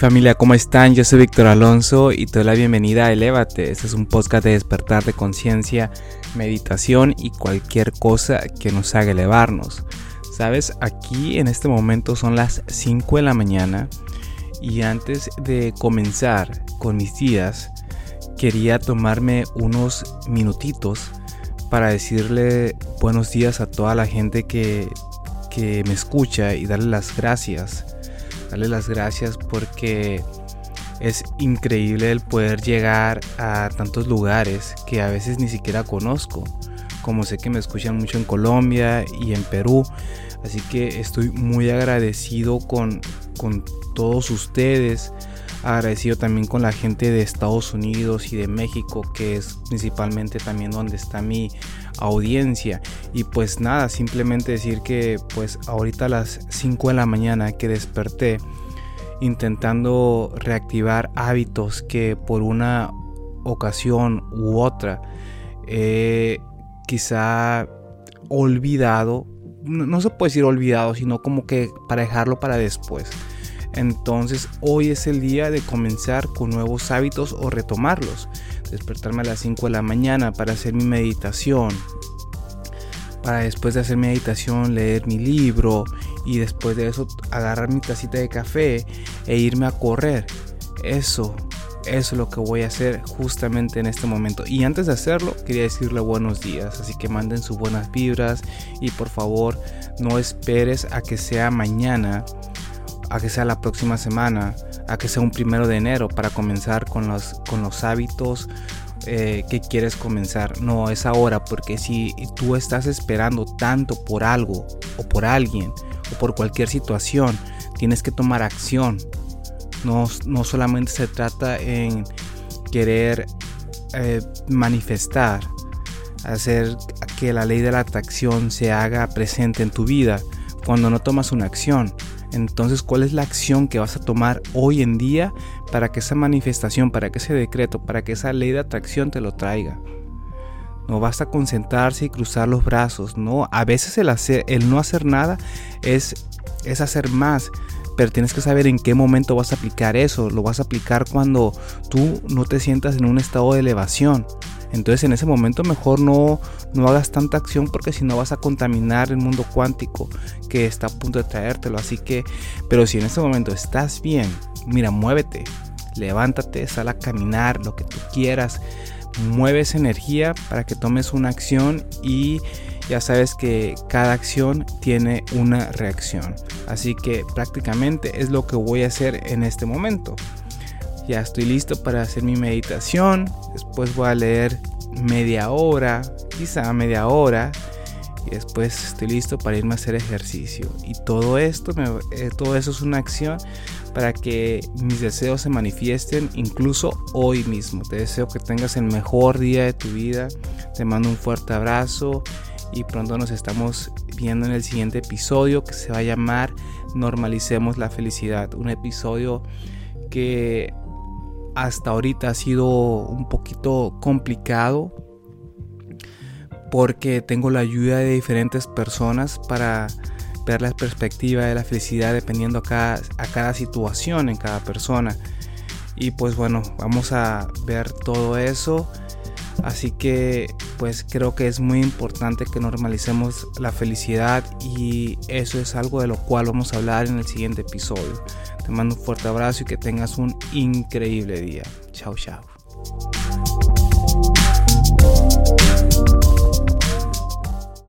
Familia, ¿cómo están? Yo soy Víctor Alonso y te doy la bienvenida a Elévate. Este es un podcast de despertar de conciencia, meditación y cualquier cosa que nos haga elevarnos. Sabes, aquí en este momento son las 5 de la mañana y antes de comenzar con mis días, quería tomarme unos minutitos para decirle buenos días a toda la gente que, que me escucha y darle las gracias darle las gracias porque es increíble el poder llegar a tantos lugares que a veces ni siquiera conozco. Como sé que me escuchan mucho en Colombia y en Perú. Así que estoy muy agradecido con, con todos ustedes. Agradecido también con la gente de Estados Unidos y de México, que es principalmente también donde está mi audiencia. Y pues nada, simplemente decir que pues ahorita a las 5 de la mañana que desperté intentando reactivar hábitos que por una ocasión u otra quizá olvidado, no, no, se puede decir olvidado, sino como que para dejarlo para después. Entonces hoy es el día de comenzar con nuevos hábitos o retomarlos despertarme a las 5 de la mañana para hacer mi meditación, para después de hacer meditación leer mi libro y después de eso agarrar mi tacita de café e irme a correr. Eso, eso es lo que voy a hacer justamente en este momento. Y antes de hacerlo, quería decirle buenos días. Así que manden sus buenas vibras y por favor no esperes a que sea mañana, a que sea la próxima semana a que sea un primero de enero para comenzar con los, con los hábitos eh, que quieres comenzar. No, es ahora, porque si tú estás esperando tanto por algo o por alguien o por cualquier situación, tienes que tomar acción. No, no solamente se trata en querer eh, manifestar, hacer que la ley de la atracción se haga presente en tu vida cuando no tomas una acción. Entonces, ¿cuál es la acción que vas a tomar hoy en día para que esa manifestación, para que ese decreto, para que esa ley de atracción te lo traiga? No basta concentrarse y cruzar los brazos, no. A veces el, hacer, el no hacer nada es, es hacer más, pero tienes que saber en qué momento vas a aplicar eso. Lo vas a aplicar cuando tú no te sientas en un estado de elevación. Entonces en ese momento mejor no, no hagas tanta acción porque si no vas a contaminar el mundo cuántico que está a punto de traértelo. Así que, pero si en ese momento estás bien, mira, muévete, levántate, sal a caminar, lo que tú quieras. Mueve esa energía para que tomes una acción y ya sabes que cada acción tiene una reacción. Así que prácticamente es lo que voy a hacer en este momento. Ya estoy listo para hacer mi meditación. Después voy a leer media hora, quizá media hora. Y después estoy listo para irme a hacer ejercicio. Y todo esto, eh, todo eso es una acción para que mis deseos se manifiesten incluso hoy mismo. Te deseo que tengas el mejor día de tu vida. Te mando un fuerte abrazo y pronto nos estamos viendo en el siguiente episodio que se va a llamar Normalicemos la felicidad. Un episodio que hasta ahorita ha sido un poquito complicado porque tengo la ayuda de diferentes personas para ver la perspectiva de la felicidad dependiendo a cada, a cada situación en cada persona. Y pues bueno, vamos a ver todo eso. Así que pues creo que es muy importante que normalicemos la felicidad y eso es algo de lo cual vamos a hablar en el siguiente episodio. Te mando un fuerte abrazo y que tengas un increíble día. Chao, chao.